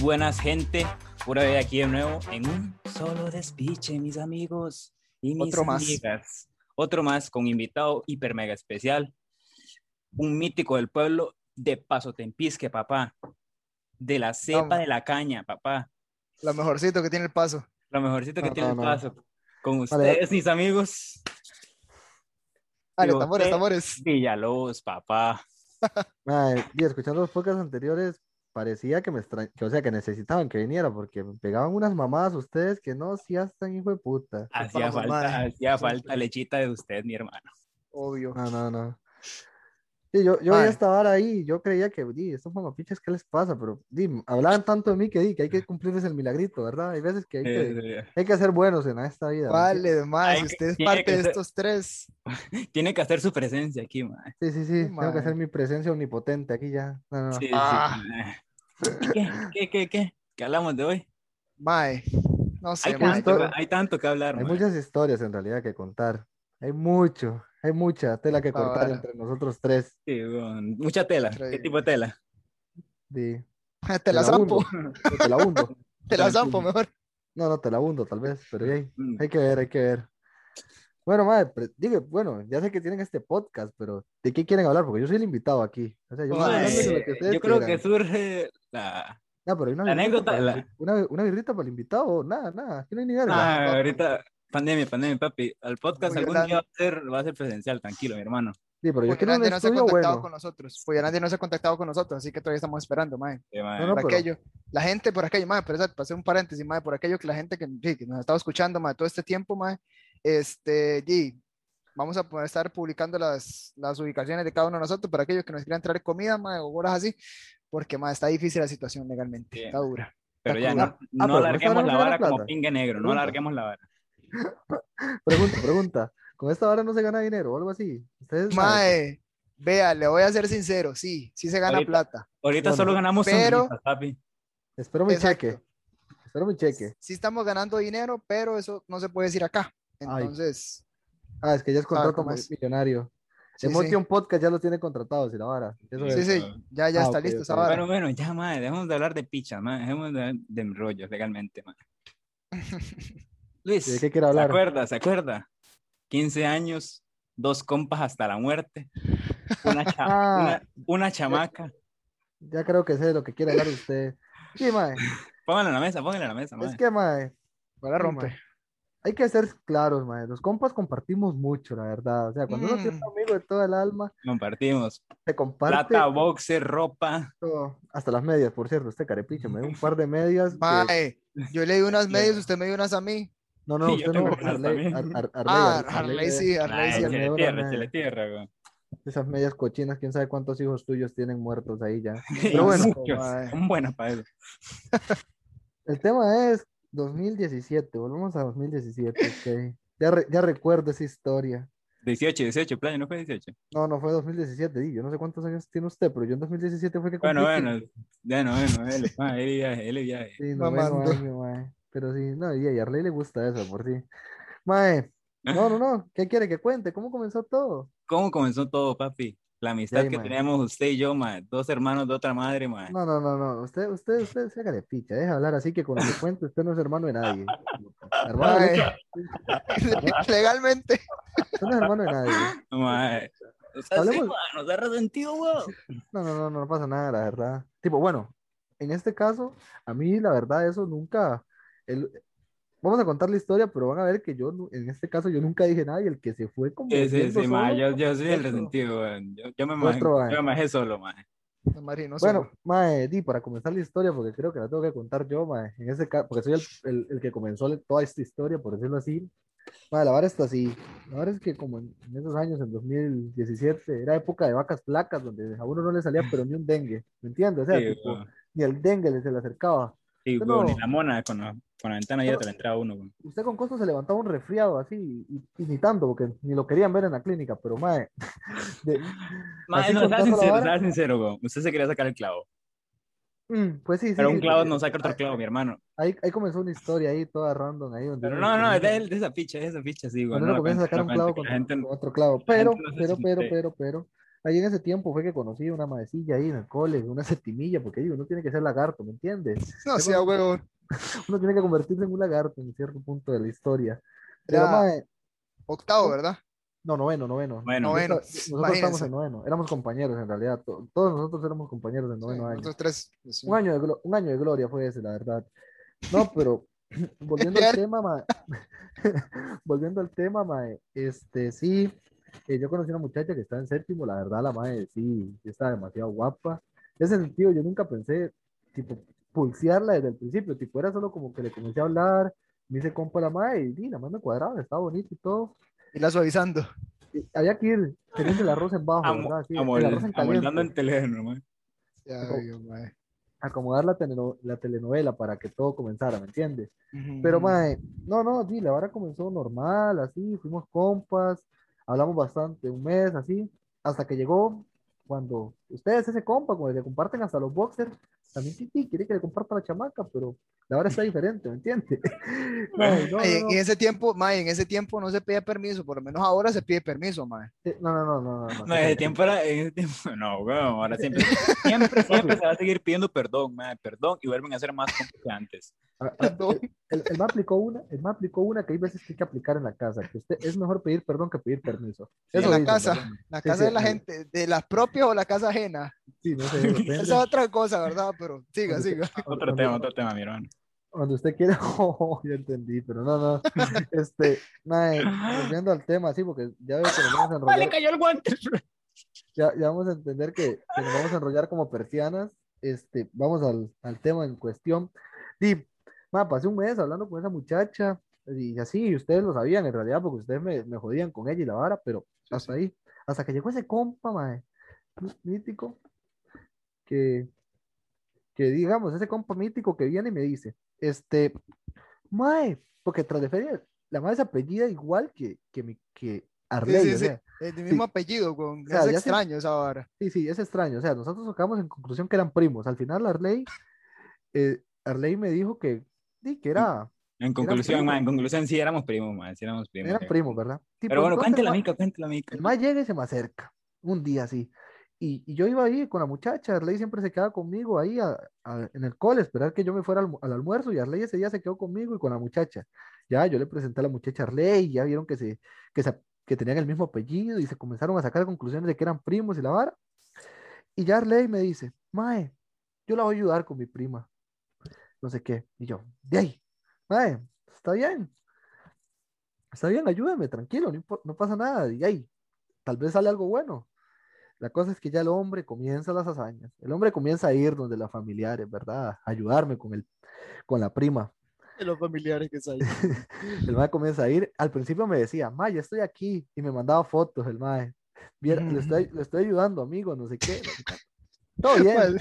buenas, gente. Pura vida aquí de nuevo en un solo despiche, mis amigos y mis Otro más. amigas. Otro más con invitado hiper mega especial. Un mítico del pueblo de Paso Tempisque, papá. De la cepa de la caña, papá. Lo mejorcito que tiene el paso. Lo mejorcito que No, tiene no, el no. Paso. Con Vale. ustedes, mis amigos. Digo, tambores, tambores. Villalobos, papá. Y escuchando los podcasts anteriores, parecía que me extra... que, o sea, que necesitaban que viniera porque me pegaban unas mamadas ustedes que no, si están hijo de puta. Hacía falta, hacía falta lechita de usted, mi hermano. Obvio. No, no, no. Sí, yo, yo ya estaba ahí, yo creía que, di, estos mamapiches, ¿qué les pasa? Pero, di, hablaban tanto de mí que, di, que hay que cumplirles el milagrito, ¿verdad? Hay veces que hay que, hay que ser buenos en esta vida. Vale, más, usted es parte que de ser- estos tres. tiene que hacer su presencia aquí, mae. Sí, sí, sí, tengo que hacer mi presencia omnipotente aquí ya. No, no, no. Sí, sí. Ah. ¿Qué, qué, qué, qué? ¿Qué hablamos de hoy? Mae, no sé, Hay tanto, hay tanto que hablar, Hay muchas historias en realidad que contar. Hay mucho, hay mucha tela que Ah, cortar entre nosotros tres. Sí, weón, mucha tela. ¿Qué tipo de tela? Di, Te la la zampo, te la hundo. te la zampo mejor. No, no, te la hundo tal vez, pero hay, Mm. hay que ver, hay que ver. Bueno, madre, digo, bueno, ya sé que tienen este podcast, pero ¿de qué quieren hablar? Porque yo soy el invitado aquí. O sea, yo que Eh, ustedes yo creo que surge la... No, pero hay una la anécdota, para la- Una, una birrita para el invitado, nada, nada, aquí no hay ni verga. Ah, ahorita, pandemia, pandemia, papi. Al podcast algún día va a ser, va a ser presencial, tranquilo, mi hermano. Sí, pero yo Porque quiero un nadie no se ha contactado bueno. con nosotros. Pues nadie no se ha contactado con nosotros, así que todavía estamos esperando, mae. Sí, mae. No, no, por pero- aquello, la gente por aquello, mae, pero para hacer un paréntesis, mae, por aquello que la gente que, sí, que nos ha estado escuchando, mae, todo este tiempo, mae, este, y vamos a poder estar publicando las, las ubicaciones de cada uno de nosotros para aquellos que nos quieran traer comida, mae, o horas así, porque, mae, está difícil la situación legalmente, Bien. está dura. Pero ya cruda. no, Ah, no pero larguemos ¿esta hora la vara como pingue negro, no larguemos la vara. Pregunta, pregunta. ¿Con esta vara no se gana dinero o algo así? Ustedes. Mae, vea, le voy a ser sincero, sí, sí se gana Ahorita- plata. Ahorita Bueno, solo ganamos pero- papi. Espero mi Exacto. cheque. Espero mi cheque. Sí estamos ganando dinero, pero eso no se puede decir acá. Ay. Entonces, Ah, es que ya es contrato es. millonario. sí, Emotion sí, Podcast ya los tiene contratados y la vara. Eso Sí, es. sí, ya, ya Ah, está ok, listo esa vara. Bueno, bueno, ya, madre, dejemos de hablar de picha, madre, dejemos de, de rollos legalmente, madre. Luis, ¿De qué quiere ¿se hablar? acuerda? ¿Se acuerda? 15 años, dos compas hasta la muerte, una, cha- Ah. una, una chamaca. Ya creo que sé de lo que quiere hablar usted. Sí, mae. Póngala en la mesa, póngala en la mesa, Es madre. que, mae, Ahora Sí, rompe. mae. hay que ser claros, mae. Los compas compartimos mucho, la verdad. O sea, cuando uno tiene Mm. un amigo de toda el alma, Compartimos se comparte plata, boxer, ropa. todo. Hasta las medias, por cierto. Este carepicho me dio un par de medias. que- Mae, yo le di unas medias, usted me dio unas a mí. No, no, Sí, usted no. tengo unas Harley, también. Ar- Ar- Harley, Ah, sí, Harley Ay, sí. una tierra, chile tierra, güey. Esas medias cochinas, quién sabe cuántos hijos tuyos tienen muertos ahí ya. Pero bueno, son buenas para eso. el tema es 2017. Volvemos a 2017. ok. Ya, re- ya recuerdo esa historia. 18, 18, playa, ¿no fue 18? No, no fue 2017. di, Yo no sé cuántos años tiene usted, pero yo en 2017 fue que Bueno, cumplí bueno, bueno, bueno, él, él él viaje. Sí, noveno Mamando. año, mae. Pero sí, no, y a Arley le gusta eso, por sí. Mae, no, no, no, ¿qué quiere que cuente? ¿Cómo comenzó todo? ¿Cómo comenzó todo, papi? La amistad ahí, que mae. teníamos usted y yo, mae. Dos hermanos de otra madre, mae. No, no, no, no, usted, usted, usted, se haga de picha, deja hablar así que lo que cuente usted no es hermano de nadie. Hermano. Legalmente. usted no es hermano de nadie. Mae. O sea, sí, nos ha resentido, weón. No, no, no, no pasa nada, la verdad. Tipo, bueno, en este caso, a mí la verdad eso nunca, el- vamos a contar la historia, pero van a ver que yo, en este caso, yo nunca dije nada y el que se fue como Sí, sí, sí, solo, Yo, yo soy el resentido. Yo, yo me nuestro, majé, yo me solo, mae. No, Mari, no Bueno, mae, di, para comenzar la historia, porque creo que la tengo que contar yo, mae, en ese caso, porque soy el, el- el que comenzó toda esta historia, por decirlo así. Mae, la vara está así. La vara es que como en, en esos años, en 2017, era época de vacas flacas, donde a uno no le salía pero ni un dengue, ¿me entiendes? O sea, Sí, tipo, ni el dengue le se le acercaba. Sí, no- y la mona con la, con la ventana te la entraba uno. Usted con costo se levantaba un resfriado así, y, y ni tanto, porque ni lo querían ver en la clínica, pero mae, de- Así no, sea sincero, vara. sea sincero, weón. Usted se quería sacar el clavo. mm, pues sí, Pero sí, un clavo no saca otro ahí- clavo, mi hermano. Ahí, ahí comenzó una historia ahí toda random ahí donde Pero no, no, comienza- de, de esa ficha, de esa ficha, sí, weón. cuando no comienza a sacar un la clavo con, gente- con otro clavo. la Pero, pero, pero, pero, pero, ahí en ese tiempo fue que conocí una maecilla ahí en el cole, una septimilla, porque digo, uno tiene que ser lagarto, ¿me entiendes? No sea huevón. Uno tiene que convertirse en un lagarto en cierto punto de la historia. Era mae, octavo, ¿verdad? no, noveno, noveno. Bueno, Noveno. Nosotros estamos imagínense. en noveno. Éramos compañeros en realidad. to- Todos nosotros éramos compañeros en noveno año. Nosotros tres. pues, sí. Un año, de un año de gloria fue ese, la verdad. No, pero volviendo al tema, mae, volviendo al tema, mae, este, sí, eh, yo conocí una muchacha que está en séptimo, la verdad, la mae, sí, está demasiado guapa. En ese sentido, yo nunca pensé, tipo, pulsearla desde el principio, tipo, era solo como que le comencé a hablar, me hice compa la mae, y, la mae me cuadraba, estaba bonito y todo. Y la suavizando. Y había que ir teniendo el arroz en bajo, amo- ¿verdad? Sí, amol- el arroz en amoldando caliente. en teléfono, mae. Ya, Como- yo, mae. acomodar la, teleno- la telenovela para que todo comenzara, ¿me entiendes? Ujú. Pero, mae, no, no, sí, la vara comenzó normal, así, fuimos compas, hablamos bastante, un mes, así, hasta que llegó cuando ustedes, ese compa, el que comparten hasta los boxers, también sí, sí, quiere que le comparta la chamaca, pero la vara está diferente, ¿me entiendes? No, no, en no, en ese tiempo, mae, en ese tiempo no se pide permiso, por lo menos ahora se pide permiso, mae. no, no, no, no, no, no, ese tiempo era, en ese tiempo, no, weón, ahora siempre, siempre, siempre se va a seguir pidiendo perdón, mae, perdón, y vuelven a ser más que antes. Perdón. El, el, ma aplicó una, el ma aplicó una que hay veces que hay que aplicar en la casa, que usted es mejor pedir perdón que pedir permiso. Sí, Eso en la dicen, casa, la Sí, casa sí, de la sí. gente, de las propias o la casa ajena. Sí, no sé. Esa es otra cosa, ¿verdad? Pero siga, siga. Otro tema, otro tema, mi hermano. Cuando usted quiera, oh, ya entendí, pero no, no. Este, mae, volviendo al tema, sí, porque ya veo que nos vamos a enrollar, cayó el guante. ya, ya vamos a entender que, que nos vamos a enrollar como persianas. Este, vamos al, al tema en cuestión. Y, mae, pasé un mes hablando con esa muchacha, y así, y ustedes lo sabían en realidad, porque ustedes me, me jodían con ella y la vara, pero hasta ahí, hasta que llegó ese compa, mae, mítico, que, que digamos, ese compa mítico que viene y me dice, este, mae, porque tras de feria, la madre se apellida igual que, que, mi, que Arley, sí, o sí. sea, El mismo apellido, con... O sea, es extraño esa vara. sí, sí, es extraño, o sea, nosotros sacamos en conclusión que eran primos, al final Arley, eh, Arley me dijo que, sí, que era, En conclusión, mae, en conclusión, sí éramos primos, mae, sí éramos primos. eran sí. primos, ¿verdad? Tipo, Pero bueno, cuéntela, ma- mica, cuéntela, mica. El más llega y se me acerca, un día así. Y, yo iba ahí con la muchacha, Arley siempre se quedaba conmigo ahí a- en el cole, esperar que yo me fuera al, al almuerzo y Arley ese día se quedó conmigo y con la muchacha. Ya, yo le presenté a la muchacha Arley, ya vieron que, se, que, tenían el mismo apellido y se comenzaron a sacar conclusiones de que eran primos y la vara. Y ya Arley me dice, Mae, yo la voy a ayudar con mi prima. No sé qué. Y yo, de ahí, Mae, está bien. Está bien, ayúdame, tranquilo, no, no pasa nada. Y ahí, tal vez sale algo bueno. La cosa es que ya el hombre comienza las hazañas. El hombre comienza a ir donde las familiares, ¿verdad? A ayudarme con, el, con la prima. De los familiares que hay. El mae comienza a ir. Al principio me decía, mae, estoy aquí. Y me mandaba fotos el mae. Viera, le, estoy, le estoy ayudando, amigo, no sé qué. no sé qué. Todo bien.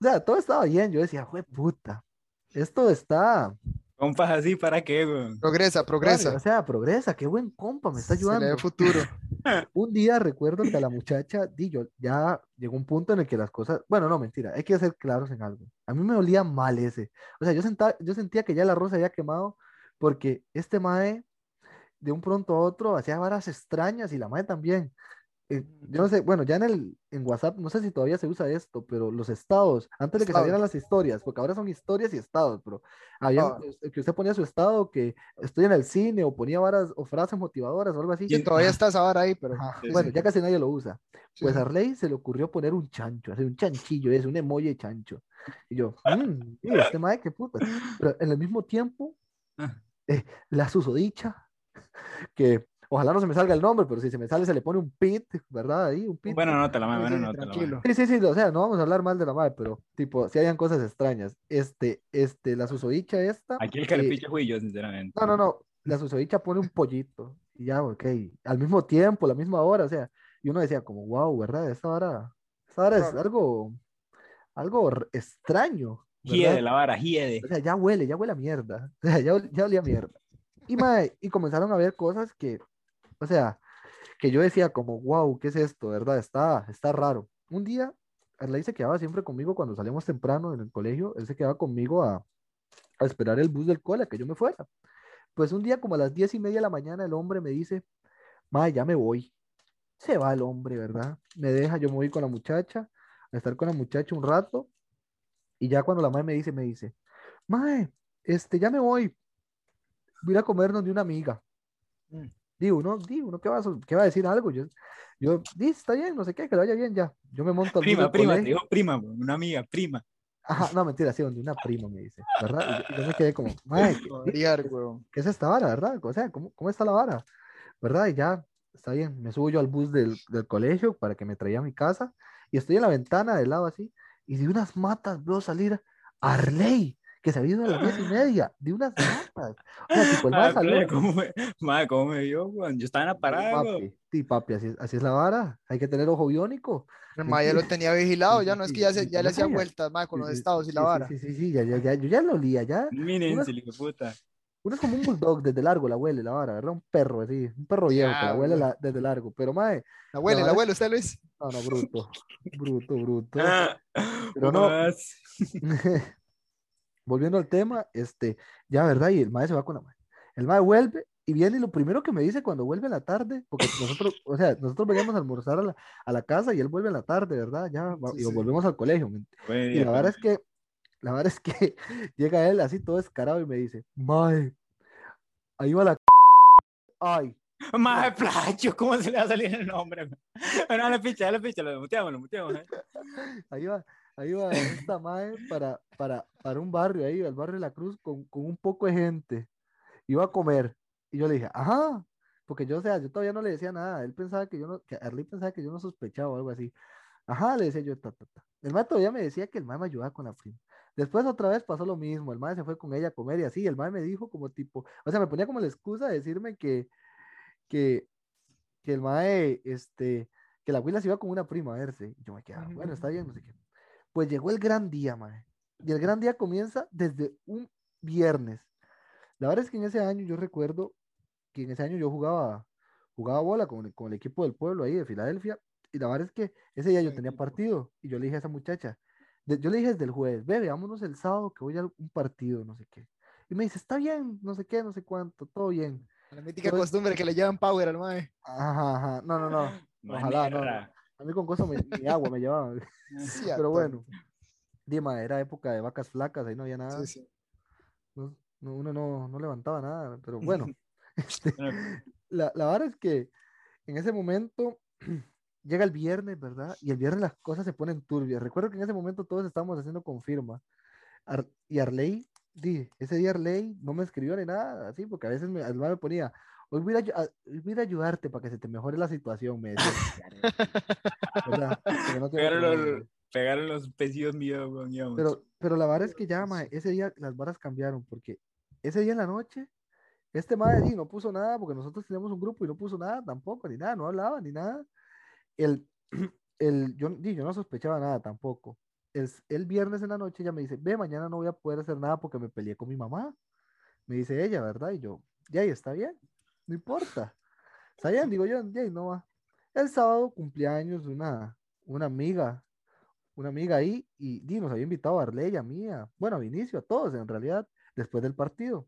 O sea, todo estaba bien. Yo decía, fue puta. Esto está. Compas así, ¿para qué, weón? Progresa, O progresa. sea, progresa. Qué buen compa, me está Se le ayudando. ve futuro. Un día recuerdo que a la muchacha, di yo, ya llegó un punto en el que las cosas, bueno, no, mentira, hay que ser claros en algo. A mí me olía mal ese. O sea, yo, senta- yo sentía que ya el arroz se había quemado porque este mae, de un pronto a otro, hacía varas extrañas y la mae también. Eh, yo no sé, bueno, ya en el en WhatsApp, no sé si todavía se usa esto, pero los estados, antes de que salieran las historias, porque ahora son historias y estados, pero había Ah. que usted ponía su estado que estoy en el cine o ponía varas o frases motivadoras o algo así. Y todavía está esa vara ahí, pero... Sí, Bueno, sí. ya casi nadie lo usa. Pues a Arley se le ocurrió poner un chancho, hacer un chanchillo, es un emoji de chancho. Y yo, mmm, este mae, qué puta. Pero en el mismo tiempo, Ah. eh, la susodicha, que ojalá no se me salga el nombre, pero si se me sale se le pone un pit, ¿verdad? Ahí, un pit. Bueno, no te la mae, bueno, sí, no te la tranquilo. Sí, sí, sí, o sea, no vamos a hablar mal de la madre, pero tipo, si hayan cosas extrañas. Este, este, la susodicha esta. Aquí el eh, carpicho fui yo, sinceramente. no, no, no. La susodicha pone un pollito. Y ya, ok. Al mismo tiempo, la misma hora, o sea. Y uno decía, como, wow, ¿verdad? Esta hora, esta hora es algo, algo extraño. Hiede la vara, hiede. O sea, ya huele, ya huele a mierda. O sea, ya, ya olía a mierda. Y, mae, y comenzaron a ver cosas que, o sea, que yo decía como, wow, ¿qué es esto? ¿Verdad? Está, está raro. Un día, Arley se quedaba siempre conmigo cuando salíamos temprano en el colegio, él se quedaba conmigo a, esperar el bus del cole, a que yo me fuera. Pues un día como a las diez y media de la mañana el hombre me dice, mae, ya me voy. Se va el hombre, ¿verdad? Me deja, yo me voy con la muchacha, a estar con la muchacha un rato, y ya cuando la madre me dice, me dice, mae, este, ya me voy, voy a comernos de una amiga. Mm. Digo, uno, digo, uno, ¿qué va, a, sol- qué va a decir algo? Yo, yo, di, está bien, no sé qué, que le vaya bien ya. Yo me monto al bus Prima, prima, te digo prima, weón, una amiga, prima. Ajá, no, mentira, sí, donde una prima me dice, ¿verdad? Y yo, me quedé como, mae, ¿qué. ¿qué es esta vara, verdad? O sea, ¿cómo, cómo está la vara? ¿Verdad? Y ya, está bien, me subo yo al bus del, del colegio para que me traía a mi casa y estoy en la ventana del lado así y de unas matas veo salir a Arley, que se había ido a las diez y media, de unas matas. O sea, tipo, el Madre, salió. ¿cómo me, madre, ¿cómo me vio, weón? Yo estaba en la parada. Papi, sí, papi, así, es- así es la vara. Hay que tener ojo biónico. El ya lo tenía vigilado, ya no es que ya, se, ya le hacía vueltas, mae, con los estados y la sí, vara. Sí, sí, sí, ya, ya, ya, yo ya lo olía, ya. Hijo de puta. Uno es como un bulldog desde largo, la huele, la vara, ¿verdad? Un perro así, un perro viejo que la huele Diablo. la- desde largo. Pero, mae, La abuela, La abuela, usted Luis. no, no, bruto, bruto, bruto. Ah, Pero no. Volviendo al tema, este, ya, ¿verdad? Y el mae se va con la mae. El mae vuelve y viene y lo primero que me dice cuando vuelve en la tarde, porque nosotros, o sea, nosotros veníamos a almorzar a la, a la casa y él vuelve en la tarde, ¿verdad? Ya, Sí, y sí. volvemos al colegio. ¿me Güey, Y la verdad es que, la verdad es que llega él así todo descarado y me dice, Mae, ahí va la ay, Más placho, ¿cómo se le va a salir el nombre? Bueno, dale picha, dale picha, lo muteamos, lo muteamos. ¿eh? ahí va, ahí va esta Mae para, para, para un barrio ahí, el barrio de la Cruz, con, con un poco de gente. Iba a comer. Y yo le dije, ajá, porque yo, o sea, yo todavía no le decía nada. Él pensaba que yo no, que Arley pensaba que yo no sospechaba o algo así. Ajá, le decía yo, ta, ta, ta. El mae todavía me decía que el mae me ayudaba con la prima. Después otra vez pasó lo mismo, el mae se fue con ella a comer y así, el mae me dijo como tipo, o sea, me ponía como la excusa de decirme que, que, que el mae, este, que la abuela se iba con una prima a verse. Y yo me quedaba, bueno, está bien, no sé qué. Pues llegó el gran día, mae. Y el gran día comienza desde un viernes. La verdad es que en ese año yo recuerdo que en ese año yo jugaba, jugaba bola con, el- con el equipo del pueblo ahí de Filadelfia. Y la verdad es que ese día yo tenía partido. Y yo le dije a esa muchacha, de- yo le dije desde el jueves, ve, veámonos el sábado que voy a un partido, no sé qué. Y me dice, está bien, no sé qué, no sé cuánto, todo bien. La mítica costumbre que le llevan power al mae. Ajá, ajá, no, no, no. Ojalá, no, no. A mí con cosas ni agua me llevaba. Sí, Pero bueno, Dima, era época de vacas flacas, ahí no había nada. Sí, sí. no- no- uno no, no levantaba nada, pero bueno, este, la, la verdad es que en ese momento llega el viernes, ¿verdad? Y el viernes las cosas se ponen turbias. Recuerdo que en ese momento todos estábamos haciendo confirma. Ar- y Arley, di, ese día Arley no me escribió ni nada, así, porque a veces me, al me ponía, hoy voy a, hoy voy ayudarte para que se te mejore la situación, me decía. Pegaron los, nombre. pegaron los pesidos míos. Pero, pero la verdad es que ya, mae, ese día las varas cambiaron, porque ese día en la noche, este di, no puso nada, porque nosotros teníamos un grupo y no puso nada tampoco, ni nada, no hablaba ni nada. El, el, yo, yo no sospechaba nada tampoco. El, el viernes en la noche ella me dice, ve, mañana no voy a poder hacer nada porque me peleé con mi mamá. Me dice ella, ¿verdad? Y yo, ya, y está bien, no importa. Bien, digo yo, ya, y no va. El sábado cumpleaños de una, una amiga una amiga ahí y di, nos había invitado a Arley, a mí, a- bueno, a Vinicio, a todos en realidad, después del partido.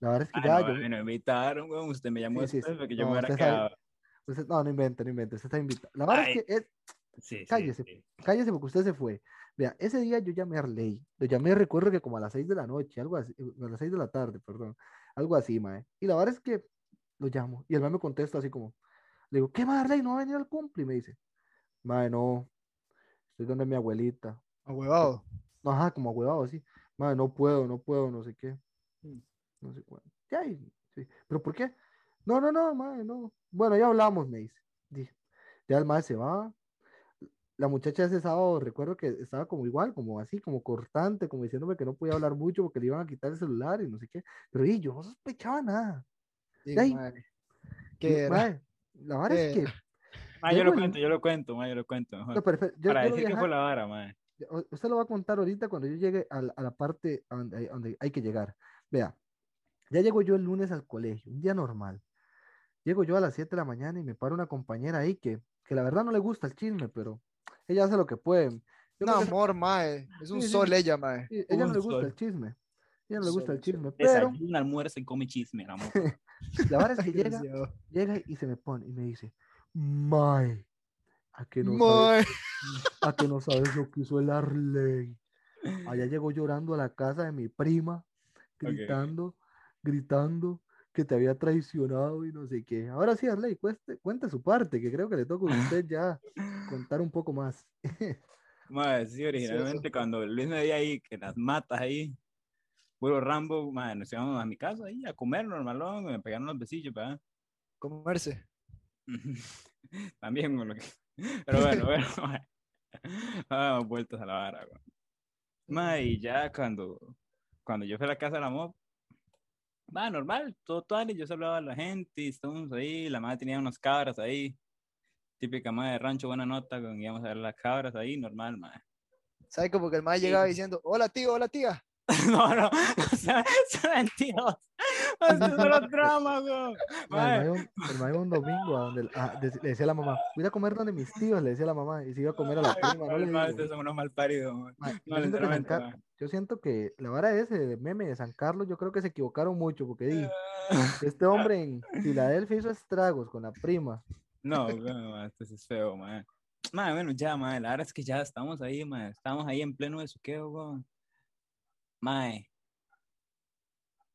La verdad es que Ah, ya, no, yo, me invitaron, weón. Usted me llamó Sí, después sí. porque yo No, me hubiera sabe- quedado. usted- no, no invente, no invente, usted está invitado. La verdad Ay. es que es, Sí, cállese. cállese porque usted se fue. Vea, ese día yo llamé a Arley, lo llamé, recuerdo que como a las 6 de la noche, algo así, eh, a las 6 de la tarde, perdón, algo así, mae. Y la verdad es que lo llamo y el mae me contesta así como, le digo, ¿qué mae, Arley? ¿No va a venir al cumple? Y me dice, mae, no, estoy donde mi abuelita. A huevado. No, Ajá, como huevado, así. Madre, no puedo, no puedo, no sé qué. Mm. No sé cuánto. Ya, sí. ¿Pero por qué? No, no, no, madre, no. Bueno, ya hablamos, me dice. Dije, Ya el madre se va. La muchacha ese sábado, recuerdo que estaba como igual, como así, como cortante, como diciéndome que no podía hablar mucho porque le iban a quitar el celular y no sé qué. Pero y yo no sospechaba nada. Digo, Ay. ¿Qué era? madre, la es ¿Qué que. Ma, yo lo cuento, yo lo cuento, ma, yo lo cuento. mejor. no, pero espera, yo- Para yo lo decir que viaja- fue la vara, ma. o- Usted lo va a contar ahorita cuando yo llegue a la, a la parte donde, hay- donde hay que llegar. Vea, ya llego yo el lunes al colegio, un día normal. Llego yo a las 7 de la mañana y me para una compañera ahí que, que la verdad no le gusta el chisme, pero ella hace lo que puede. Yo No, creo que- amor, mae. Es un Sí, sí. sol ella, mae. sí, ella no un le gusta sol. el chisme. Ella no le gusta sol, el un sol. chisme, pero Desayuna, almuerza y come chisme, el amor. la verdad es que llega, llega y se me pone y me dice, Mae, a que no sabes, a que no sabes lo que hizo el Arley. Allá llegó llorando a la casa de mi prima, gritando, gritando que te había traicionado y no sé qué. Ahora sí, Arley, cueste, cuente su parte, que creo que le toca a usted ya contar un poco más. Mae, sí, originalmente cuando Luis me dio ahí, que las matas ahí, puro Rambo, mae, nos íbamos a mi casa ahí a comer normalón, me pegaron los besillos, ¿verdad? Comerse. También que... Pero bueno, bueno, mae. Vamos vueltas a la vara, güey. Mae, y ya cuando, cuando yo fui a la casa de la mob, va normal, todo todo yo saludaba a la gente, y estábamos ahí, la madre tenía unas cabras ahí, típica madre de rancho, buena nota, con íbamos a ver las cabras ahí, normal, madre. ¿Sabe? Como que el mae Sí. llegaba diciendo, hola tío, hola tía. No, no, o sea, son mentiros. Eso es solo drama, güey. Mae, Mae, el mae un, domingo a donde a- de- le decía a la mamá, voy a comer donde mis tíos, le decía a la mamá, y se iba a comer a la prima, no digo. ustedes son unos mal paridos, mae. Mae, No, yo, siento que San literalmente, Car- mae. yo siento que la vara ese de meme de San Carlos, yo creo que se equivocaron mucho, porque di, este hombre en Filadelfia hizo estragos con la prima. No, mae, esto es feo, mae. Mae, bueno, ya, mae, la verdad es que ya estamos ahí, mae. Estamos ahí en pleno besuqueo, güey. Mae.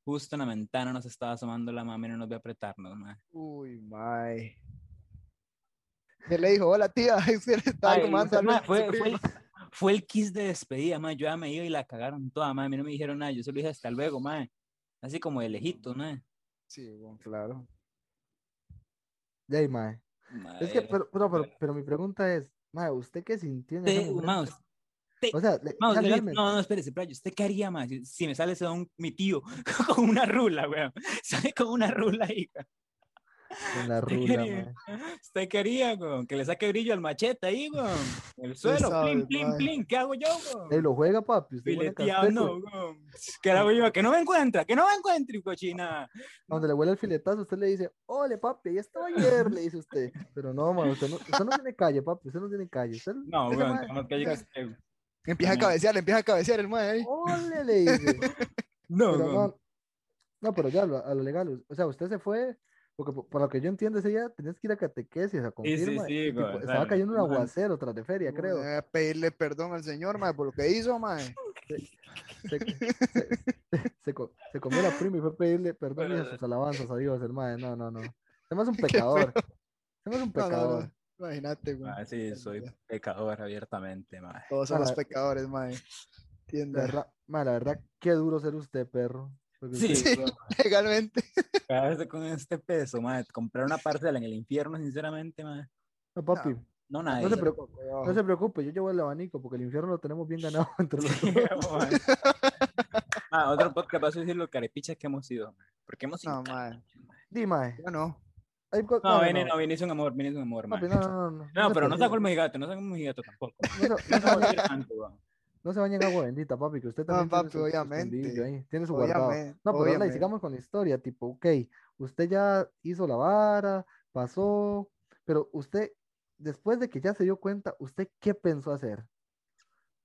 Justo en la ventana nos estaba asomando la mami y no nos ve apretarnos, mae. Uy, mae. Él le dijo, hola tía, que le estaba Ay, tomando mae, fue, el, fue el kiss de despedida, mae. Yo ya me iba y la cagaron toda, mae. A mí no me dijeron nada. Yo solo dije hasta luego, mae. Así como de lejitos, mae. Sí, bueno, claro. De ahí, mae. Es que, Mae, pero, pero, pero, pero mi pregunta es, mae, ¿usted qué sintió en ese momento? mae, usted- O sea, le- usted- legalmente, no, no, espérese, playa. ¿Usted qué haría, mae? Si, me sale ese don, mi tío con una rula, weón. Sale con una rula weón. con la ¿Usted rula, quería? ¿Usted quería, weón? Que le saque brillo al machete ahí, weón. El suelo, sabe, plin, plin, plin. ¿Qué hago yo, weón? Ey, lo juega, papi, usted Fileteando, casteco. weón. ¿Qué hago yo? Que no me encuentra, que no me encuentre, cochina. Donde le huele el filetazo, usted le dice, ole, papi, ya estaba ayer, le dice usted. Pero no, man, usted no, usted no tiene calle, papi, usted no tiene calle. Usted, No, ese weón, mae, tenemos que usted. Empieza a Mae. cabecear, empieza a cabecear el mae ahí. ole, le dice. No, Pero no, no, pero ya, a lo, a lo legal, o sea, usted se fue, porque por, por lo que yo entiendo ese día tenías que ir a catequesis a confirma, sí, y, tipo, güey, o estaba cayendo un aguacero tras de feria, creo. Eh, pedirle perdón al señor, mae, por lo que hizo, mae. Se, se- se co- se comió la prima y fue a pedirle perdón y sus alabanzas a Dios, hermano. No, no, no. Además es un pecador. Además es un No, no, pecador. no. Imagínate, güey. Ah, sí, soy pecador abiertamente, mae. Todos somos Ala. pecadores, mae. La verdad, ma, la verdad, qué duro ser usted, perro. Sí, usted- Sí. Legalmente. cada vez con este peso, mae. Comprar una parcela en el infierno, sinceramente, mae. no, papi, No, no, nadie. se preocupe, no se preocupe, yo llevo el abanico porque el infierno lo tenemos bien ganado entre los dos. Mae. Ah, otro podcast vas a decir lo carepichas que hemos sido. Porque hemos sido. No, mae. Dime, Yo no. No, no, viene, no, no, viene un amor, viene un amor, papi, no, no, no, no, No, se pero no saco el mojigato, no saco el mojigato tampoco. No se- no se No bañe- quiero tanto, weón. no se bañe en agua bendita, papi, que usted No, también tiene papi, su- su obviamente. ahí, tiene su guardado. Obviamente. No, pero obviamente. sigamos con la historia, tipo, ok, usted ya hizo la vara, pasó, pero usted, después de que ya se dio cuenta, ¿usted qué pensó hacer?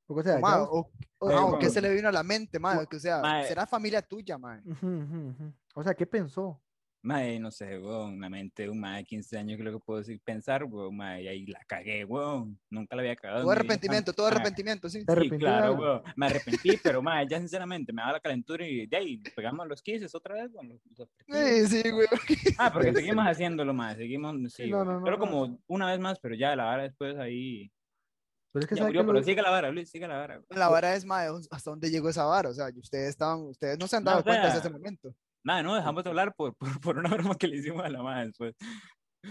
Porque, o sea, Ma, ya- o, o-. ¿qué se le vino a la mente, mae? Que, o sea, Mae. será familia tuya, mae. Ujú, ujú, ujú. O sea, ¿qué pensó? Mae, no sé, weón, la mente de un mae de 15 años, lo que puedo decir, pensar, weón, mae, y ahí la cagué, weón, nunca la había cagado. Todo arrepentimiento, todo. Mae, arrepentimiento, sí. ¿Te Sí, claro, weón, me arrepentí, pero mae, ya sinceramente me daba la calentura y de ahí pegamos los kisses otra vez, weón, los- los apretillos. Sí, sí, güey. Ah, porque seguimos haciéndolo más, seguimos, sí, no, weón, no, no, pero como una vez más, pero ya la vara después ahí, Pero es que ya murió, que lo- pero sigue la vara, Luis, sigue la vara. weón. La vara es, mae, hasta dónde llegó esa vara. O sea, ustedes estaban, ustedes no se han No, dado o cuenta sea, desde ese momento. Nada, no, dejamos de hablar por, por, por una broma que le hicimos a la madre después.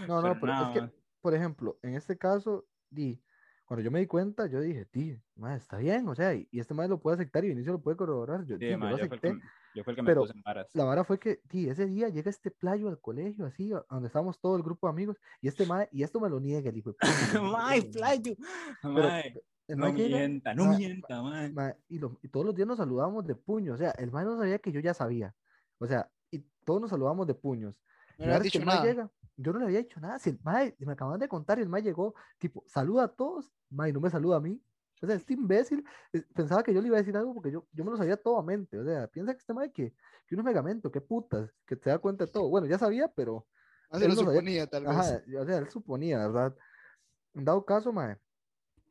No, no, pero pero nada es que, por ejemplo, en este caso, di, cuando yo me di cuenta, yo dije, di, ma, está bien, o sea, y, y este madre lo puede aceptar y Vinicio lo puede corroborar. Yo, Sí, di, yo ma, lo yo, fue el acepté. que, yo fue el que me pero puse en varas. La vara fue que, di, ese día llega este playo al colegio, así, donde estábamos todo el grupo de amigos, y este mae, y esto me lo niega el hijo me Mae, playo. Mae, no llega, mienta, no ma- mienta, mae. ma- y, lo- y todos los días nos saludábamos de puño, o sea, el mae no sabía que yo ya sabía, o sea, y todos nos saludábamos de puños. No Y le dicho nada. llega, yo no le había dicho nada. Si el mae, me acaban de contar y el mae llegó, tipo, saluda a todos, mae, y no me saluda a mí. O sea, este imbécil eh, pensaba que yo le iba a decir algo porque yo, yo me lo sabía todo a mente. O sea, piensa que este mae que, que uno es megamento, qué putas, que se da cuenta de todo. Bueno, ya sabía, pero, Ah, se lo no sabía- suponía, tal vez. Ajá, o sea, él suponía, ¿verdad? En dado caso, mae,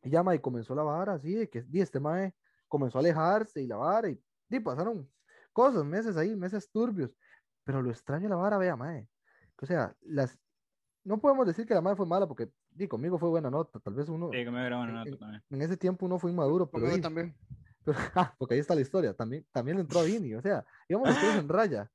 y ya, mae, comenzó la vara así, de que, di, este mae comenzó a alejarse y la vara, y, di, pasaron cosas, meses ahí, meses turbios, pero lo extraño de la vara, vea, mae, o sea, las, no podemos decir que la mae fue mala, porque, di, conmigo fue buena nota, tal vez uno, Sí, que me grabó una en- nota también. en ese tiempo uno fue inmaduro, pero, también. pero, ah, porque ahí está la historia, también, también le entró a Vini, o sea, íbamos los tres en raya,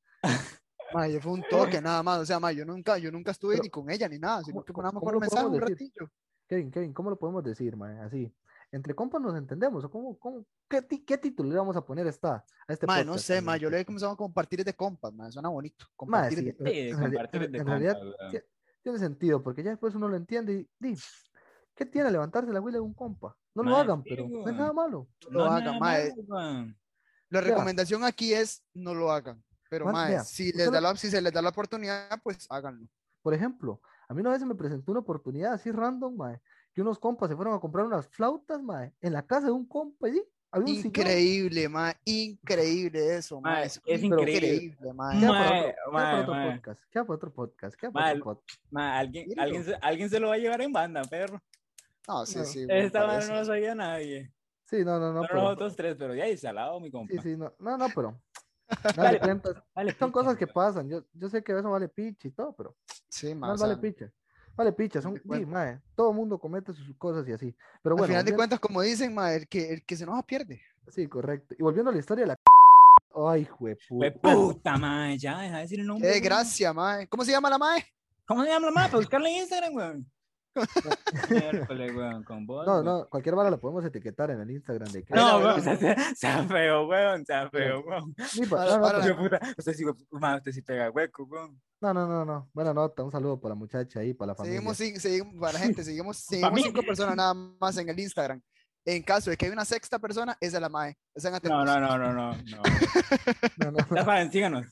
yo fue un toque nada más, o sea, ma, yo nunca, yo nunca estuve Pero, ni con ella ni nada, sino ¿cómo- que nada más por mensaje un ratillo. Kevin, Kevin, ¿cómo lo podemos decir, mae? Así, entre compas nos entendemos, o cómo, cómo, qué, qué título le vamos a poner a esta, a este Ma, no podcast, sé, ma, yo le he comenzado a compartir de compas, ma, suena bonito. Mae, Compartir sí, de... en- Sí, en, compartir en- de en realidad compas, tiene sentido, porque ya después uno lo entiende y di, ¿qué tiene levantarse la huila de un compa? No lo Mae, hagan, sí, pero no es nada malo. No lo hagan, ma. La recomendación aquí es no lo hagan. Pero, Ma, ma, vea, si, les lo- da la, si se les da la oportunidad, pues háganlo. Por ejemplo, a mí una vez se me presentó una oportunidad así random, mae, que unos compas se fueron a comprar unas flautas, mae, en la casa de un compa, sí, había un. Increíble, ma, increíble eso, ma. Ma, Es, es increíble, para Mae, otro, queda mae, otro mae. podcast, queda para otro podcast, queda Mae, para otro podcast. Ma, alguien, alguien, se, alguien se lo va a llevar en banda, perro. No, sí, No. sí. Esta mano no lo sabía nadie. Sí, no, no, no, Solo pero, nosotros tres, pero ya ahí salado, mi compa. sí, sí, no, no, no, pero, dale son cosas que pasan, yo, yo sé que eso vale picha y todo, pero Sí, ma. no vale picha, vale picha, son, sí, mae, todo mundo comete sus cosas y así, pero al bueno, final de volviendo- cuentas, como dicen, ma, el que, el que se enoja pierde. sí, correcto, y volviendo a la historia de la ay, jue Fue puta, puta, ma, ya, deja de decir el nombre. Qué weón. gracia, ma. ¿Cómo se llama la mae? ¿Cómo se llama la ma? Para buscarla en Instagram, weón. No, no, cualquier vara la podemos etiquetar en el Instagram de que, No, weón, bueno. sea, sea feo, weón, sea feo, weón. Pa- Para- no, no, puta, usted sí, usted sí pega hueco, weón. no, no, no, no, buena nota, un saludo para la muchacha ahí, para la familia, Seguimos, sin- seguimos, para la gente, seguimos, seguimos cinco personas nada más en el Instagram. En caso de que haya una sexta persona, esa es la mae. No, no, no, no, no. no. no, no, Ya saben, síganos.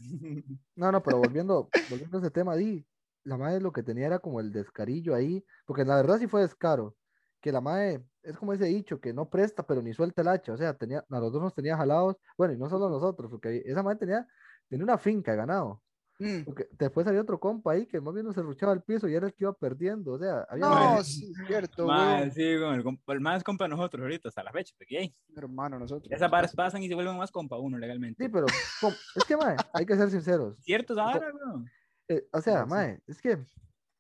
No, no, pero volviendo, volviendo a ese tema, di, la madre lo que tenía era como el descarillo ahí, porque la verdad sí fue descaro, que la madre, es como ese dicho, que no presta, pero ni suelta el hacha, o sea, tenía, a los dos nos tenía jalados, bueno, y no solo a nosotros, porque esa madre tenía, tenía una finca de ganado, Mm. porque después había otro compa ahí que más bien no se ruchaba el piso y era el que iba perdiendo, o sea, había No, madre- sí, es cierto, sí, el, compa- el más compa de nosotros ahorita hasta la fecha, porque Hermano, nosotros. esas barras pasan y se vuelven más compa uno legalmente. sí, pero es que madre, hay que ser sinceros, ¿Cierto weón? Eh, o sea, Sí. mae, es que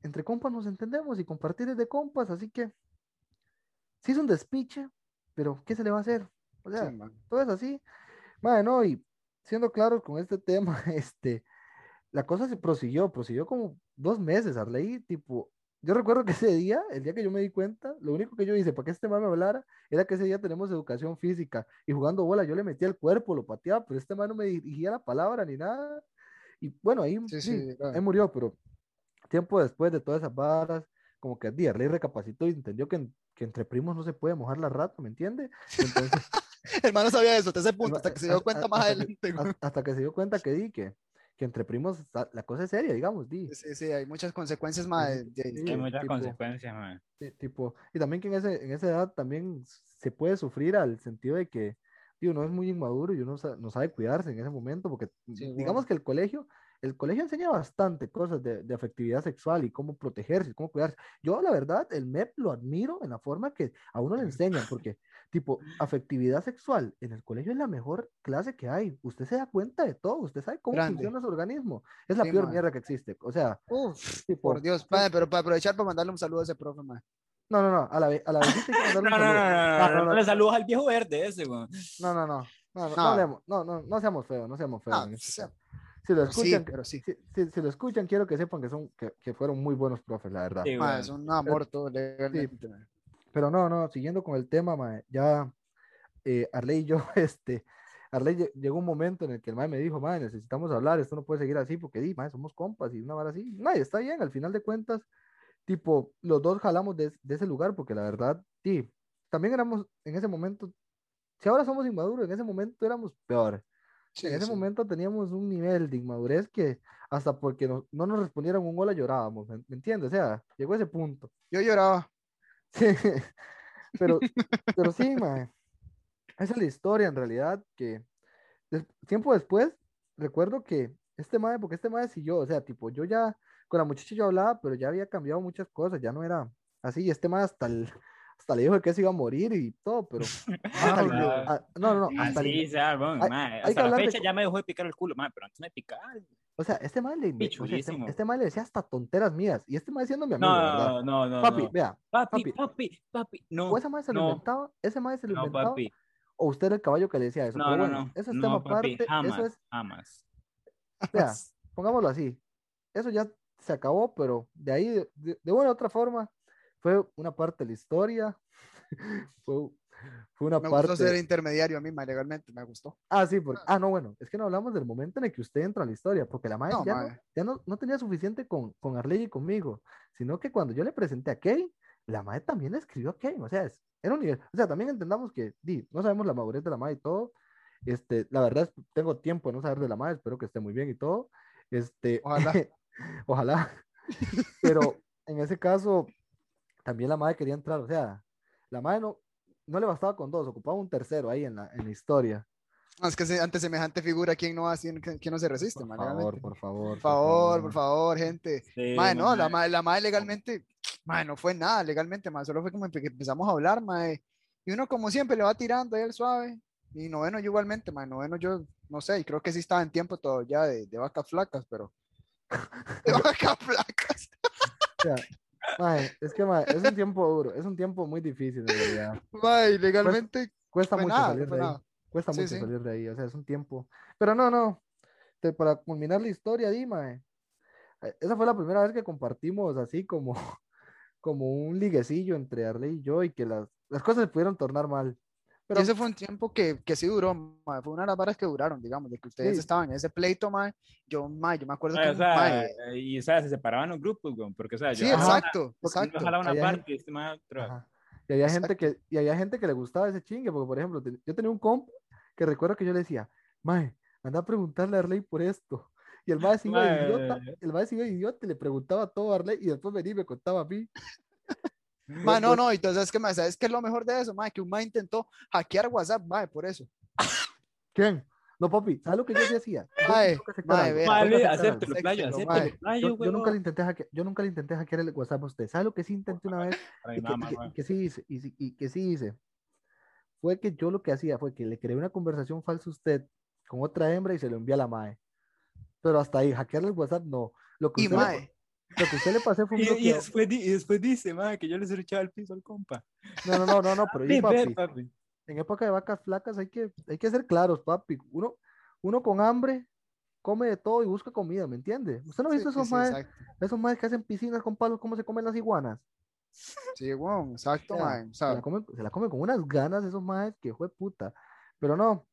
entre compas nos entendemos y compartir es de compas, así que sí es un despiche, pero ¿qué se le va a hacer? O sea, Sí, todo es así. Mae, no, y siendo claros con este tema, este, la cosa se prosiguió, prosiguió como dos meses, Arley, tipo, yo recuerdo que ese día, el día que yo me di cuenta, lo único que yo hice para que este man me hablara era que ese día tenemos educación física y jugando bola yo le metía el cuerpo, lo pateaba, pero este man no me dirigía la palabra ni nada. Y bueno, ahí, Sí, sí, sí, claro. ahí murió, pero tiempo después de todas esas varas, como que di, Arley recapacitó y entendió que, que entre primos no se puede mojar la rata, ¿me entiende? Entonces, Hermano sabía eso hasta ese punto, hasta que se dio hasta- cuenta más hasta que- adelante. güey. hasta, que se dio cuenta que di, que, que entre primos la- cosa es seria, digamos, di. Sí, sí, hay muchas consecuencias más. de- Sí, Hay muchas tipo- consecuencias. Sí, tipo, y también que en, ese, en esa edad también se puede sufrir al sentido de que tío, uno es muy inmaduro y uno no sabe cuidarse en ese momento, porque Sí, digamos bueno. que el colegio, el colegio enseña bastante cosas de, de afectividad sexual y cómo protegerse, cómo cuidarse. Yo, la verdad, el MEP lo admiro en la forma que a uno le enseñan, porque, tipo, afectividad sexual en el colegio es la mejor clase que hay. Usted se da cuenta de todo, usted sabe cómo Grande. funciona su organismo. Es la Sí, peor man. mierda que existe. O sea, Uf, tipo, por Dios. Madre, pero para aprovechar para mandarle un saludo a ese profe, man. No, no, no, a la, a la vez No, no, no, no, no, no, no, no, no. le saludos al viejo verde ese, weón. No, no, no. No, no, no, No. hablemos- no, no, no seamos feos, no seamos feos. Sí, tema. si lo pero sí, escuchan, pero sí. si, si- si lo escuchan, quiero que sepan que son, que, que fueron muy buenos profes, la verdad. Sí, Ma, weón. es un amor todo legalmente. Pero no, no, siguiendo con el tema, mae, ya eh, Arley y yo, este, Arley lle- llegó un momento en el que el mae me dijo, mae, necesitamos hablar, esto no puede seguir así, porque di, mae, somos compas y una vara así. Mae, está bien, al final de cuentas, tipo, los dos jalamos de, de ese lugar, porque la verdad, sí, también éramos en ese momento, si ahora somos inmaduros, en ese momento éramos peor. Sí, en ese sí. momento teníamos un nivel de inmadurez que hasta porque no, no nos respondieran un hola llorábamos, ¿me, me entiendes? O sea, llegó ese punto. Yo lloraba. Sí, pero, pero sí, mae. Esa es la historia en realidad que des- tiempo después recuerdo que este mae, porque este mae siguió, o sea, tipo, yo ya con la muchacha yo hablaba, pero ya había cambiado muchas cosas, ya no era así, y este más hasta el, hasta le dijo que se iba a morir y todo, pero Ah, el- no. ah, no, no, no, hasta el- Así sea, bon, hay- hay que hasta la hablar de fecha co- ya me dejó de picar el culo, mae, pero antes me picaba. o sea, este mal le, o sea, este, este mae le decía hasta tonteras mías, y este mae siendo mi amigo, ¿verdad? No, no, no. Papi, no. vea, Papi, papi. papi, papi, no. o ese mae se lo no. inventaba, ese mae se lo No, inventaba, papi. o usted era el caballo que le decía eso, No, pero no, bueno, no. eso es no, tema papi, aparte, jamás, eso es, jamás. vea, pongámoslo así, eso ya se acabó, pero de ahí, de, de- una u otra forma, fue una parte de la historia, fue, fue una Me parte... gustó ser intermediario a mí, legalmente, me gustó. Ah, sí, porque, ah, no, bueno, es que no hablamos del momento en el que usted entra a la historia, porque la madre No, ya, no, mae. ya no, no tenía suficiente con, con Arley y conmigo, sino que cuando yo le presenté a Kane, la madre también le escribió a Kane, o sea, es, era un nivel, o sea, también entendamos que, di, no sabemos la madurez de la madre y todo, este, la verdad tengo tiempo de no saber de la madre, espero que esté muy bien y todo, este, Ojalá. ojalá, pero en ese caso, también la madre quería entrar, o sea, la madre no, no le bastaba con dos, ocupaba un tercero ahí en la, en la historia. Es que se- ante semejante figura, ¿quién no, hace, quién no se resiste, Por favor, legalmente? por favor. Por favor, por favor, gente. Sí, Mae, no, la mae, la mae legalmente, mae, no fue nada legalmente, mae, solo fue como que empezamos a hablar, mae, y uno como siempre le va tirando ahí el suave, y noveno yo igualmente, mae, noveno yo, no sé, y creo que sí estaba en tiempo todo ya de, de vacas flacas, pero, de vacas flacas, Mae, es que es un tiempo duro, es un tiempo muy difícil en realidad. legalmente, Cuesta fue mucho nada, salir de ahí. nada. Cuesta Sí, mucho sí. salir de ahí, o sea, es un tiempo. Pero no, no. te- para culminar la historia, di, mae, eh, Esa fue la primera vez que compartimos así como, como un liguecillo entre Arley y yo y que las, las cosas se pudieron tornar mal. Pero y ese fue un tiempo que, que sí duró, fue una de las varas que duraron, digamos, de que ustedes Sí. estaban en ese pleito, mae, yo, mae, yo me acuerdo que, o sea, y o sea, se separaban los grupos, güey, porque, o sea, yo sí, jalaba- exacto, yo exacto, jalaba una Había parte y este otra. Y había gente que, y había gente que le gustaba ese chingue, porque por ejemplo, yo tenía un compa que recuerdo que yo le decía, Mae, anda a preguntarle a Arley por esto. Y el mae iba idiota, el mae idiota y le preguntaba todo a Arley y después venía y me contaba a mí. Ma, no, no, entonces es que, ma, ¿sabes qué es lo mejor de eso, ma? Que un ma intentó hackear WhatsApp, ma, por eso. ¿Quién? No, papi, ¿sabes lo que yo sí hacía? Yo Mae, mae, acéptelo, playo, Acéptelo, mae. playo, Yo, nunca le intenté hackear, yo nunca le intenté hackear el WhatsApp a usted. ¿Sabe lo que sí intenté una vez? Para Y mi que, que- sí hice, y, y que sí hice. Fue que yo lo que hacía fue que le creé una conversación falsa a usted con otra hembra y se lo envié a la mae. Pero hasta ahí, hackearle el WhatsApp no. Lo que Y, usted, ma, le, lo que usted le pasé fue un Y, y bloqueo. después, y después dice, mae, que yo les he echado el piso al compa. No, no, no, no, no, pero y, ve, papi, papi. en época de vacas flacas hay que, hay que ser claros, papi. Uno, uno con hambre come de todo y busca comida, ¿me entiende? ¿Usted no ha sí, visto sí, esos sí, maes, exacto. esos maes que hacen piscinas con palos, cómo se comen las iguanas? Sí, weón, exacto, O sea, se la sea, comen, se la comen con unas ganas esos maes que fue puta. Pero no,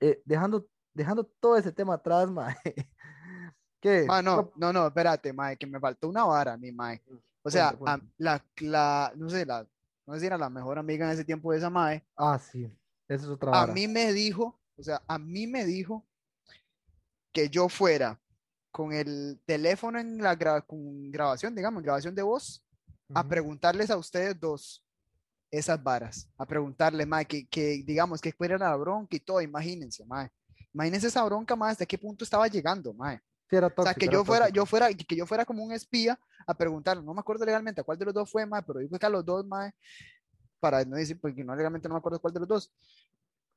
eh, dejando, dejando todo ese tema atrás, mae. ¿Qué? ma, no, no, no, espérate, ma, que me faltó una vara a mí, ma. O sea, Cuenta, a- la, la, no sé, la, no sé si era la mejor amiga en ese tiempo de esa mae, Ah, sí, esa es otra a vara. mí me dijo, o sea, a mí me dijo que yo fuera con el teléfono en la gra- con grabación, digamos, grabación de voz, a preguntarles a ustedes dos esas varas, a preguntarles, mae, que, que digamos que fuera la bronca y todo, imagínense, mae. Imagínense esa bronca, mae, hasta qué punto estaba llegando, mae. Sí, era O sea, tóxico, que yo fuera, tóxico. yo fuera, que yo fuera como un espía a preguntarle, no me acuerdo legalmente a cuál de los dos fue, mae, pero digo que a los dos, mae, para no decir, porque no legalmente no me acuerdo cuál de los dos.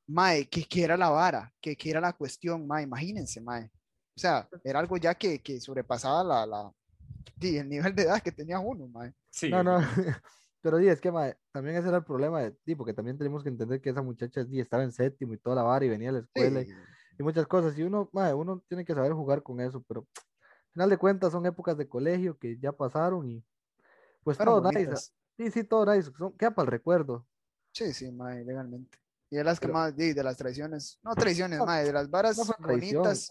Mae, que, que era la vara, que, que era la cuestión, mae, imagínense, mae. O sea, era algo ya que, que sobrepasaba la, la, sí, el nivel de edad que tenía uno, mae. Sí, No, no, pero di, es que mae, también ese era el problema de ti, porque también tenemos que entender que esa muchacha di, estaba en séptimo y toda la vara y venía a la escuela Sí. y muchas cosas. Y uno, mae, uno tiene que saber jugar con eso, pero al final de cuentas son épocas de colegio que ya pasaron y pues Fueron todo nice. bonitas. Sí, sí, todo nice. Son, queda para el recuerdo. Sí, sí, mae, legalmente. Y de las que Pero- más, de, de las traiciones, no traiciones, No, mae, de las varas No bonitas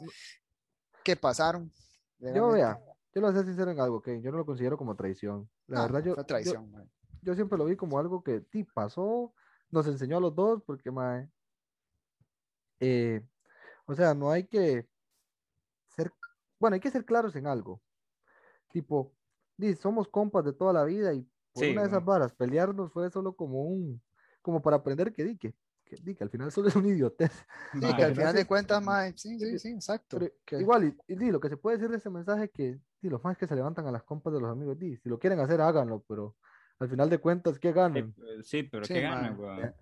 que pasaron. Yo, vea, yo lo voy a ser sincero en algo, que yo no lo considero como traición. La No, verdad, yo, fue traición, yo siempre lo vi como algo que sí, pasó, nos enseñó a los dos, porque, mae, eh, o sea, no hay que ser, bueno, hay que ser claros en algo. Tipo, di, somos compas de toda la vida y por Sí, una de esas varas, pelearnos fue solo como un, como para aprender que di, que, que, di, que al final solo es un idiotez. Sí, que al al final de cuentas, mae, sí, sí, sí, exacto. Pero que- igual, y, y di, lo que se puede decir de ese mensaje es que y los más que se levantan a las compas de los amigos, di, si lo quieren hacer, háganlo, pero al final de cuentas, ¿qué ganan? Sí, pero Sí, ¿qué mae. gana, weón?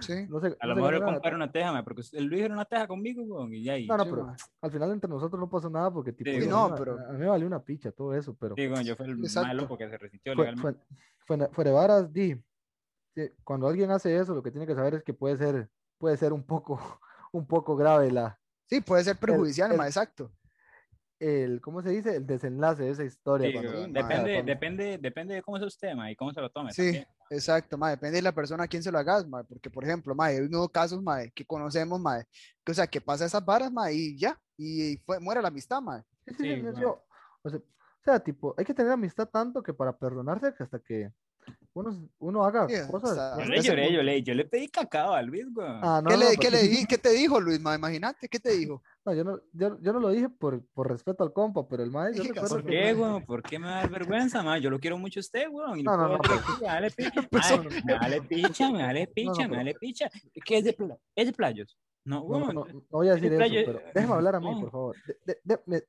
Sí. No sé, A no lo sé mejor yo comparo una teja, mae, porque el Luis era una teja conmigo, weón, y ya ahí. No, no, Sí, pero mae. al final entre nosotros no pasó nada porque tipo, Sí, a mí no, me- pero- a mí me valió una picha todo eso, pero Sí, weón, yo fui el Exacto. malo porque se resintió fue, legalmente. fue, fue, fuera de varas, di, sí, cuando alguien hace eso, lo que tiene que saber es que puede ser, puede ser un poco, un poco grave la, Sí, puede ser perjudicial, el- mae, exacto. el, ¿cómo se dice? El desenlace de esa historia. Sí, cuando- depende, cuando- depende, depende de cómo sea usted, mae, y cómo se lo tome. Sí, también. Exacto, mae, depende de la persona a quien se lo hagas, mae, porque por ejemplo, mae, hay unos casos, mae, que conocemos, mae, que o sea, que pasa esas varas, mae, y ya, y fue, muere la amistad, mae. Sí, sí, Sí, o, sea, o sea, tipo, hay que tener amistad tanto que para perdonarse que hasta que uno, uno haga Sí, cosas. hasta- Yo cosas le lloré, yo le, yo le pedí cacao a Luis, weón. Ah, no, ¿Qué, no, le, pero- qué, le di- qué te dijo, Luis? Imagínate, ¿qué te dijo? no, yo no, yo, yo no lo dije por, por respeto al compa, pero el mae, yo Dije, recuerdo ¿Por que- qué, weón? ¿Por qué me da vergüenza, mae? Yo lo quiero mucho a usted, weón. y No, no, no, dale picha, me dale picha, me dale picha, no, me pero- dale picha. ¿Qué es de, es de playos? No, No, no, no, no voy a decir eso, pero déjeme hablar a mí, no. por favor. De, de, de- me-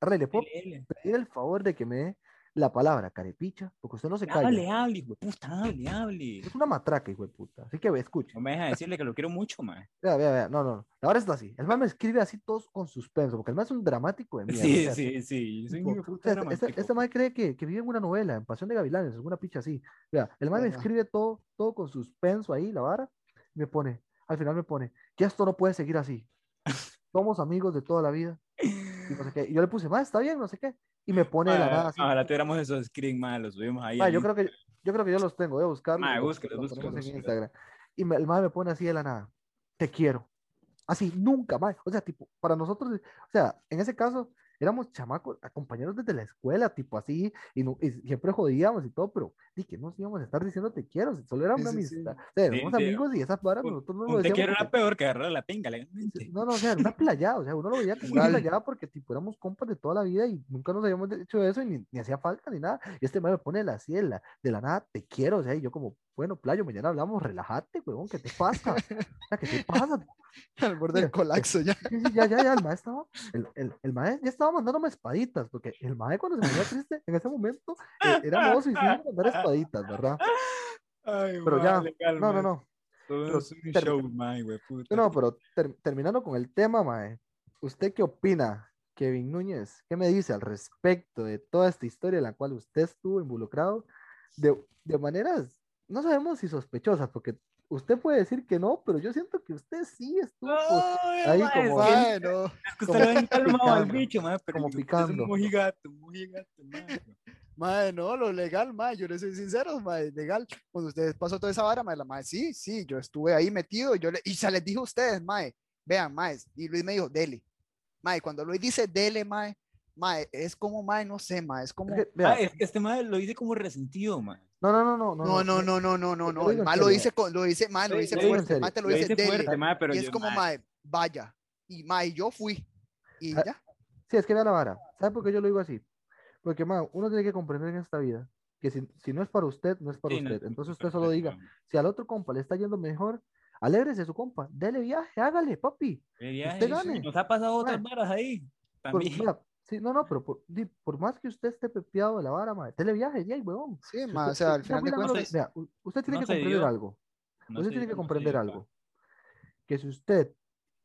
Arre, ¿le puedo pedir el favor de que me dé la palabra carepicha? Porque usted no se calla. Hable, hable, hijo de puta, hable, hable. Es una matraca, hijo de puta. Así que ve, escuche. No me deja decirle que lo quiero mucho, mae. Vea, vea, vea. No, no, no. Ahora está así. El mae me escribe así todos con suspenso, porque el mae es un dramático de mierda. Sí, o sea, sí, sí. soy un puta este, dramático. este mae cree que, que vive en una novela, en Pasión de Gavilanes, alguna picha así. Vea, el mae me escribe todo, todo con suspenso ahí, la vara, y me pone, al final me pone, que esto no puede seguir así. Somos amigos de toda la vida. Y no sé qué. Y yo le puse, mae, está bien, no sé qué. Y me pone de la nada así. Ojalá tuviéramos esos screen, mae, los subimos ahí. Al yo creo que yo creo que yo los tengo, voy a buscarlos. Mae, y los- en. Instagram. Y me- el mae me pone así de la nada. Te quiero. Así, nunca, mae. O sea, tipo, para nosotros, o sea, en ese caso, éramos chamacos, compañeros desde la escuela, tipo así, y, no- y siempre jodíamos y todo, pero di que nos íbamos a estar diciendo te quiero, si solo era Sí, una sí, sí. amistad. O sea, éramos sí. amigos y esas varas nosotros no lo Un te decíamos. quiero era peor que agarrar la pinga legalmente. no, no, o sea, era una playada, o sea, uno lo veía como una playada porque tipo éramos compas de toda la vida y nunca nos habíamos hecho eso y ni, ni hacía falta ni nada. Y este me pone la ciela, de la nada, te quiero, o sea, y yo como, bueno, playo, mañana hablamos, relájate, huevón, ¿qué te pasa? O sea, ¿qué te pasa? Al borde del colapso ya. Ya, ya, ya, el mae estaba, el, el, el mae ya estaba mandándome espaditas, porque el mae cuando se ponía triste, en ese momento, eh, era modo mandar espaditas, ¿verdad? Ay, Pero ya, legal, no, no, no, pero show, mae, puta. No, no, pero ter- terminando con el tema, Mae, ¿usted qué opina, Kevin Núñez? ¿Qué me dice al respecto de toda esta historia en la cual usted estuvo involucrado de, de maneras, no sabemos si sospechosas, porque usted puede decir que no, pero yo siento que usted sí estuvo pues, Ay, ahí mae, como- es es que usted lo calmado al picando, bicho, mae, pero como picando. Es un mojigato, un mojigato, mae. mae, no, lo legal, mae, yo les soy sincero, mae, legal. Cuando ustedes pasó toda esa vara, mae, la mae, sí, sí, yo estuve ahí metido, yo le, y se les dijo a ustedes, mae, vean, mae, y Luis me dijo, dele. Mae, cuando Luis dice dele, mae, mae, es como, mae, no sé, mae, es como, Es que, vea, es que este mae lo dice como resentido, mae. No, no, no, no, no. No, no, no, no, no, no. El malo dice, lo dice mal, lo dice fuerte, mate lo dice fuerte, pero y es como, mae, vaya. Y mae, yo fui. Y ah, ya. Sí, es que da la vara. ¿Sabe por qué yo lo digo así? Porque, mae, uno tiene que comprender en esta vida que si, si no es para usted, no es para sí, usted. No, Entonces usted solo diga, si al otro compa le está yendo mejor, alégrese su compa, dele viaje, hágale, papi. Viaje, usted gane. Nos ha pasado otras varas ahí. También. Mira, sí, no, no, pero por, por más que usted esté pepeado de la vara, mae, dele viaje, ya, huevón. sí, Si mae, o sea, al final de no cuentas, vea, u- usted tiene no que comprender dio. algo. No usted tiene que no sé, comprender pa. algo. Que si usted,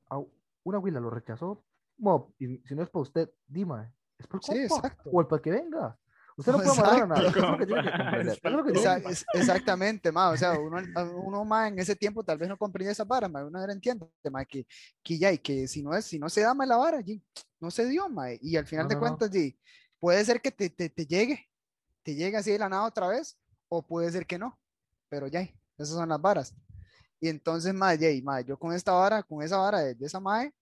a una huila lo rechazó, mo, y si no es para usted, dime, es por el Sí, compa, exacto. o el para que venga. Usted no puede amarrar a que que que que- es- exactamente, ma, o sea, uno, uno ma, en ese tiempo tal vez no comprendía esa vara, ma, uno era entiende, ma, que, que ya, y que si no es, si no se da ma, la vara, allí, no se dio, ma, y al final No, de no, no. cuentas, di, puede ser que te, te, te llegue, te llegue así de la nada otra vez, o puede ser que no, pero ya, esas son las varas. Y entonces, ma, ya, y, ma, yo con esta vara, con esa vara de, de esa mae,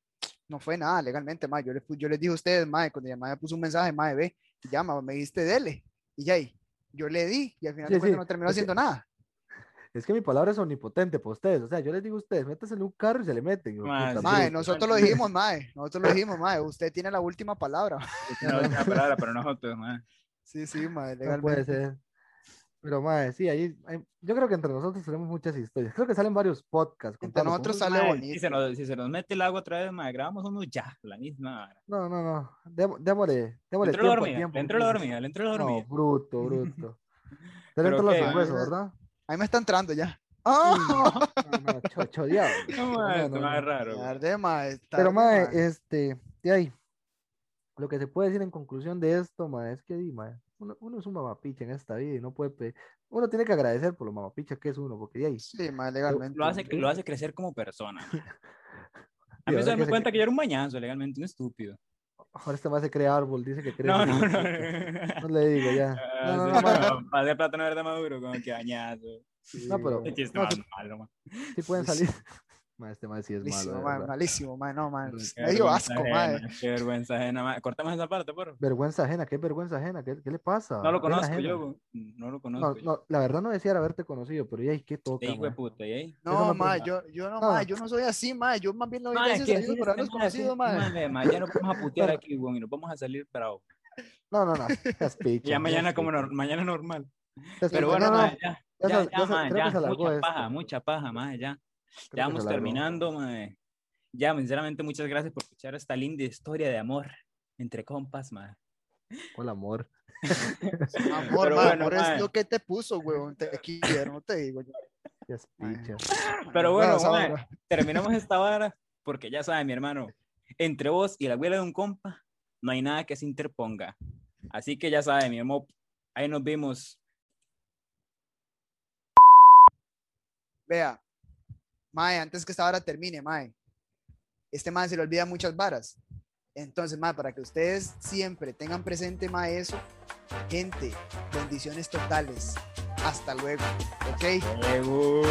no fue nada legalmente, ma, yo, le, yo les dije a ustedes, ma, cuando mamá me puso un mensaje, ma, ve, y ya, ma, me diste dele, y ya, yo le di, y al final Sí, de cuentas sí, no terminó haciendo nada. Es que mi palabra es omnipotente para ustedes. O sea, yo les digo a ustedes, métanse en un carro y se le meten. Mae, puta, sí. Mae, bruto. nosotros lo dijimos, Mae. Nosotros lo dijimos, Mae. Usted tiene la última palabra. No, es una palabra, pero nosotros, mae. Sí, sí, Mae. No puede ser. Pero, mae, sí, ahí, ahí- yo creo que entre nosotros tenemos muchas historias. Creo que salen varios podcasts. Entre nosotros sale Mae, bonito. si, se nos, si se nos mete el agua otra vez, mae, grabamos uno ya, la misma. No, no, no. Demo- Démosle, Le démosle entró la tiempo, dormida, tiempo. le entró la dormida, le entró la No, dormida. bruto, bruto. Te Pero entró la. ¿verdad? Ahí me está entrando ya. No, no, chocho, diablo. No, mae, No, esto no, mae es no. raro. güey. Tarde, mae, Pero, mae, mae. este, de ahí, lo que se puede decir en conclusión de esto, mae, es que, di, mae, uno, uno es un mamapicha en esta vida y no puede, uno tiene que agradecer por lo mamapicha que es uno, porque de ahí, Sí, mae, legalmente. Lo hace, lo hace crecer como persona. A mí ¿verdad se me cuenta que yo era un mañazo, legalmente, un estúpido. Ahora este más se cree árbol, dice que cree. No, no, no. No le digo ya. Ah, No, no, no, Para ser plátano verde maduro, como que bañazo. no, pero más sí pueden salir. Este más sí es malo, Malísimo, malísimo, no. Qué Me dio vergüenza asco, ajena, mae. Qué vergüenza ajena, mae. Cortamos esa parte, por. Vergüenza ajena, ¿qué vergüenza ajena? ¿Qué, qué le pasa? No lo conozco ajena. yo. No lo No, conozco. yo. no, la verdad no decía haberte conocido, pero ya, ¿qué toca? Te hijo de mae? puta, ¿y ahí? Eso No, pasa. yo, yo no, yo no soy así, mae. Yo más bien doy gracias que a Dios por habernos conocido, Ya no vamos a putear aquí, güey, y nos vamos a salir bravo. No, no, no. Ya mañana como mañana normal. Pero bueno, No, no, mae, ya, ya ya, ya, mucha paja, mucha paja, ya. Creo Ya vamos terminando, mae. Ya, sinceramente, muchas gracias por escuchar esta linda historia de amor entre compas, mae. Hola, amor. Amor, Pero mae, bueno, amor mae. es lo que te puso, weón. Te quiero, no te digo yo. Picha. Pero bueno, esa mae, terminamos esta vara porque ya sabe, mi hermano, entre vos y la abuela de un compa no hay nada que se interponga. Así que ya sabe, mi amor, ahí nos vimos. Vea, mae, antes que esta hora termine, mae. Este mae se le olvida muchas varas. Entonces, mae, para que ustedes siempre tengan presente, mae, eso. Gente, bendiciones totales. Hasta luego, ¿ok? Luego.